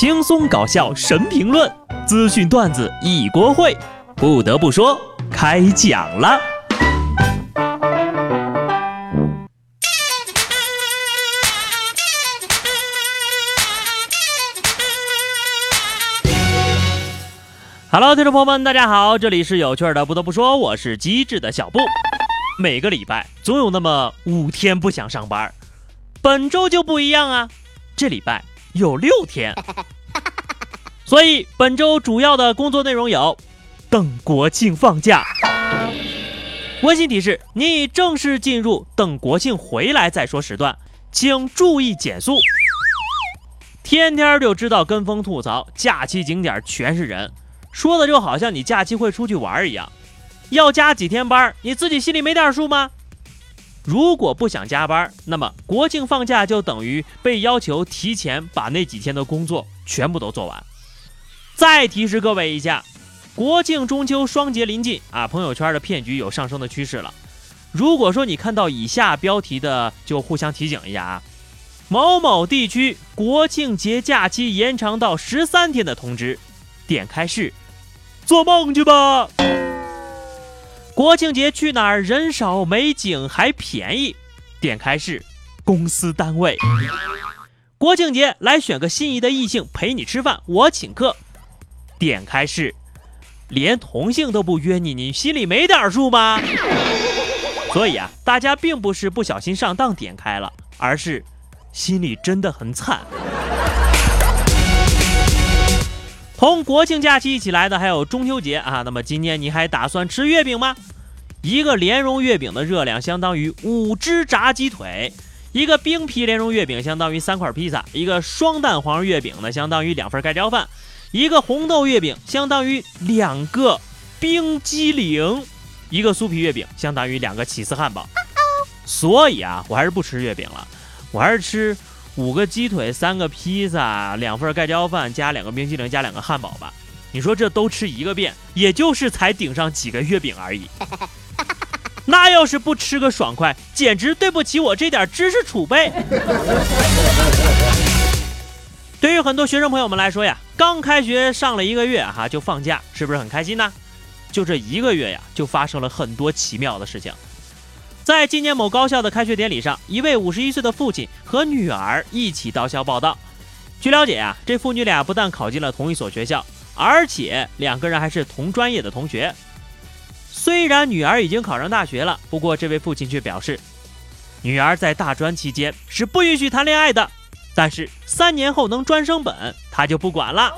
轻松搞笑神评论，资讯段子一锅烩。不得不说，开讲了。Hello，听众朋友们，大家好，这里是有趣的。不得不说，我是机智的小布。每个礼拜总有那么五天不想上班，本周就不一样啊，这礼拜有六天。所以本周主要的工作内容有：等国庆放假。温馨提示：你已正式进入等国庆回来再说时段，请注意减速。天天就知道跟风吐槽，假期景点全是人。说的就好像你假期会出去玩一样，要加几天班，你自己心里没点数吗？如果不想加班，那么国庆放假就等于被要求提前把那几天的工作全部都做完。再提示各位一下，国庆中秋双节临近啊，朋友圈的骗局有上升的趋势了。如果说你看到以下标题的，就互相提醒一下啊，某某地区国庆节假期延长到十三天的通知，点开是。做梦去吧！国庆节去哪儿？人少、美景还便宜。点开是公司单位。国庆节来选个心仪的异性陪你吃饭，我请客。点开是连同性都不约你，你心里没点数吗？所以啊，大家并不是不小心上当点开了，而是心里真的很惨。同国庆假期一起来的还有中秋节啊，那么今年你还打算吃月饼吗？一个莲蓉月饼的热量相当于五只炸鸡腿，一个冰皮莲蓉月饼相当于三块披萨，一个双蛋黄月饼呢相当于两份盖浇饭，一个红豆月饼相当于两个冰激凌，一个酥皮月饼相当于两个起司汉堡。所以啊，我还是不吃月饼了，我还是吃。五个鸡腿，三个披萨，两份盖浇饭，加两个冰淇淋，加两个汉堡吧。你说这都吃一个遍，也就是才顶上几个月饼而已。那要是不吃个爽快，简直对不起我这点知识储备。对于很多学生朋友们来说呀，刚开学上了一个月哈就放假，是不是很开心呢？就这一个月呀，就发生了很多奇妙的事情。在今年某高校的开学典礼上，一位五十一岁的父亲和女儿一起到校报道。据了解啊，这父女俩不但考进了同一所学校，而且两个人还是同专业的同学。虽然女儿已经考上大学了，不过这位父亲却表示，女儿在大专期间是不允许谈恋爱的，但是三年后能专升本，他就不管了。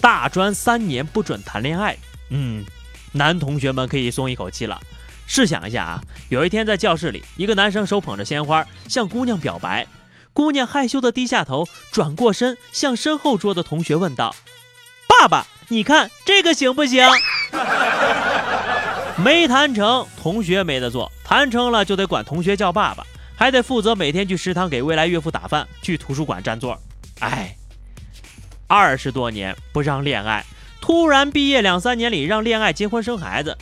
大专三年不准谈恋爱，嗯，男同学们可以松一口气了。试想一下啊，有一天在教室里，一个男生手捧着鲜花向姑娘表白，姑娘害羞的低下头，转过身向身后桌的同学问道：“爸爸，你看这个行不行？”没谈成，同学没得做；谈成了，就得管同学叫爸爸，还得负责每天去食堂给未来岳父打饭，去图书馆占座。哎，二十多年不让恋爱，突然毕业两三年里让恋爱、结婚、生孩子。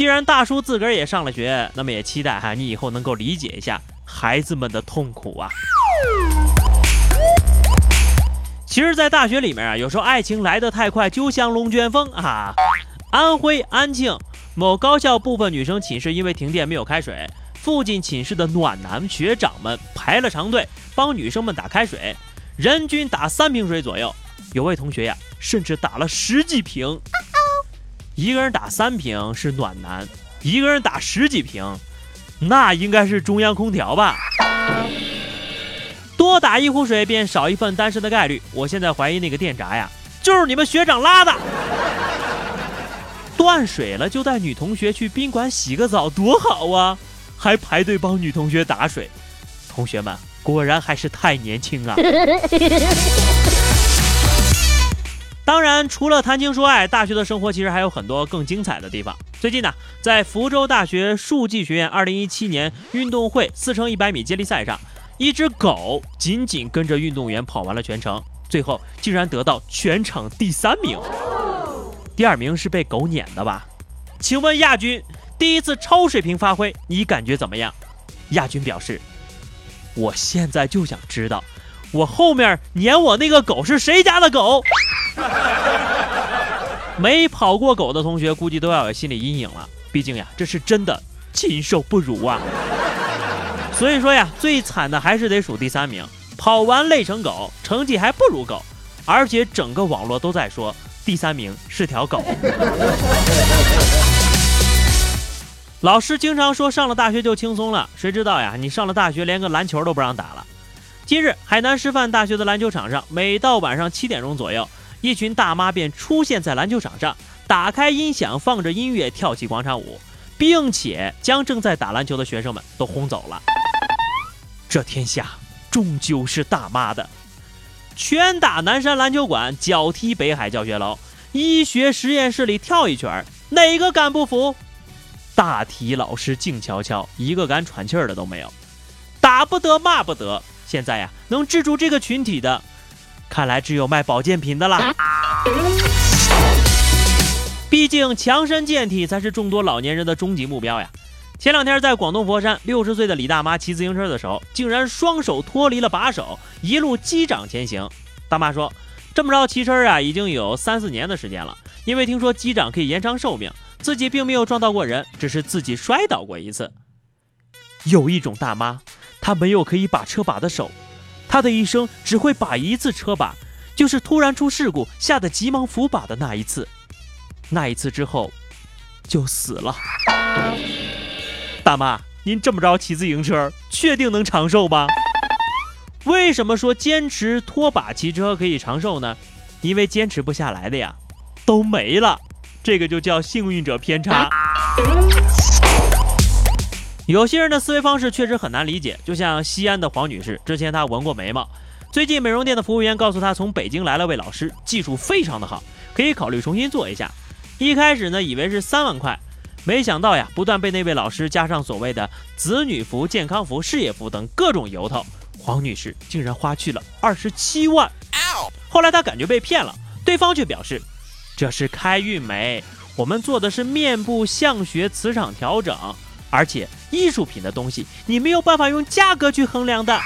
既然大叔自个儿也上了学，那么也期待哈你以后能够理解一下孩子们的痛苦啊。其实，在大学里面啊，有时候爱情来得太快，就像龙卷风啊。安徽安庆某高校部分女生寝室因为停电没有开水，附近寝室的暖男学长们排了长队帮女生们打开水，人均打三瓶水左右，有位同学呀，甚至打了十几瓶。一个人打三瓶是暖男，一个人打十几瓶，那应该是中央空调吧？多打一壶水便少一份单身的概率。我现在怀疑那个电闸呀，就是你们学长拉的。断水了就带女同学去宾馆洗个澡，多好啊！还排队帮女同学打水，同学们果然还是太年轻啊！除了谈情说爱，大学的生活其实还有很多更精彩的地方。最近呢，在福州大学数技学院2017年运动会四乘100米接力赛上，一只狗紧紧跟着运动员跑完了全程，最后竟然得到全场第三名。第二名是被狗撵的吧？请问亚军第一次超水平发挥，你感觉怎么样？亚军表示：“我现在就想知道。”我后面撵我那个狗是谁家的狗？没跑过狗的同学估计都要有心理阴影了，毕竟呀，这是真的禽兽不如啊。所以说呀，最惨的还是得数第三名，跑完累成狗，成绩还不如狗，而且整个网络都在说第三名是条狗。老师经常说上了大学就轻松了，谁知道呀？你上了大学连个篮球都不让打了。今日海南师范大学的篮球场上，每到晚上七点钟左右，一群大妈便出现在篮球场上，打开音响，放着音乐，跳起广场舞，并且将正在打篮球的学生们都轰走了。这天下终究是大妈的，拳打南山篮球馆，脚踢北海教学楼，医学实验室里跳一圈，哪个敢不服？大体老师静悄悄，一个敢喘气儿的都没有。打不得，骂不得。现在呀，能制住这个群体的，看来只有卖保健品的啦。毕竟强身健体才是众多老年人的终极目标呀。前两天在广东佛山，六十岁的李大妈骑自行车的时候，竟然双手脱离了把手，一路击掌前行。大妈说，这么着骑车啊，已经有三四年的时间了，因为听说击掌可以延长寿命。自己并没有撞到过人，只是自己摔倒过一次。有一种大妈，她没有可以把车把的手，他的一生只会把一次车把，就是突然出事故，吓得急忙扶把的那一次。那一次之后，就死了。大妈，您这么着骑自行车，确定能长寿吗？为什么说坚持拖把骑车可以长寿呢？因为坚持不下来的呀，都没了。这个就叫幸运者偏差。有些人的思维方式确实很难理解，就像西安的黄女士，之前她纹过眉毛，最近美容店的服务员告诉她，从北京来了位老师，技术非常的好，可以考虑重新做一下。一开始呢，以为是三万块，没想到呀，不断被那位老师加上所谓的子女服、健康服、事业服等各种由头，黄女士竟然花去了二十七万。后来她感觉被骗了，对方却表示。这是开运眉，我们做的是面部相学磁场调整，而且艺术品的东西你没有办法用价格去衡量的。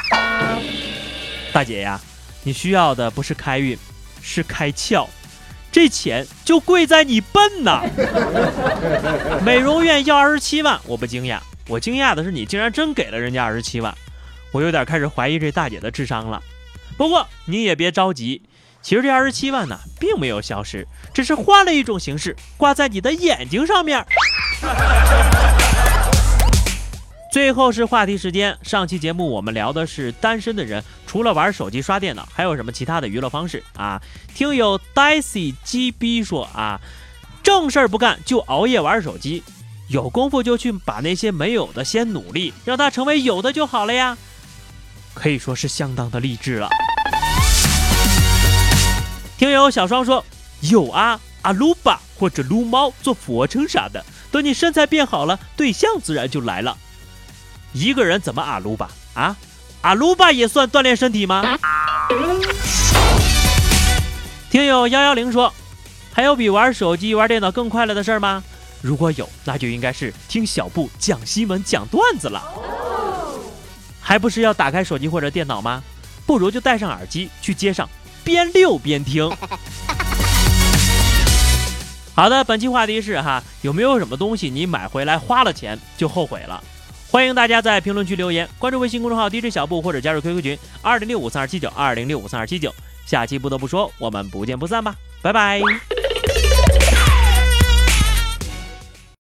大姐呀，你需要的不是开运，是开窍，这钱就贵在你笨呐。美容院要二十七万，我不惊讶，我惊讶的是你竟然真给了人家二十七万，我有点开始怀疑这大姐的智商了。不过你也别着急。其实这二十七万呢，并没有消失，只是换了一种形式，挂在你的眼睛上面。最后是话题时间，上期节目我们聊的是单身的人除了玩手机、刷电脑，还有什么其他的娱乐方式啊？听友 Daisy GB 说啊，正事儿不干就熬夜玩手机，有功夫就去把那些没有的先努力，让它成为有的就好了呀。可以说是相当的励志了。听友小双说有啊，阿鲁巴或者撸猫做俯卧撑啥的，等你身材变好了，对象自然就来了。一个人怎么阿鲁巴啊？阿鲁巴也算锻炼身体吗？听友幺幺零说，还有比玩手机、玩电脑更快乐的事吗？如果有，那就应该是听小布讲新闻、讲段子了。还不是要打开手机或者电脑吗？不如就戴上耳机去街上。边溜边听。好的，本期话题是哈，有没有什么东西你买回来花了钱就后悔了？欢迎大家在评论区留言，关注微信公众号 DJ 小布或者加入 QQ 群二零六五三二七九二零六五三二七九。下期不得不说，我们不见不散吧，拜拜。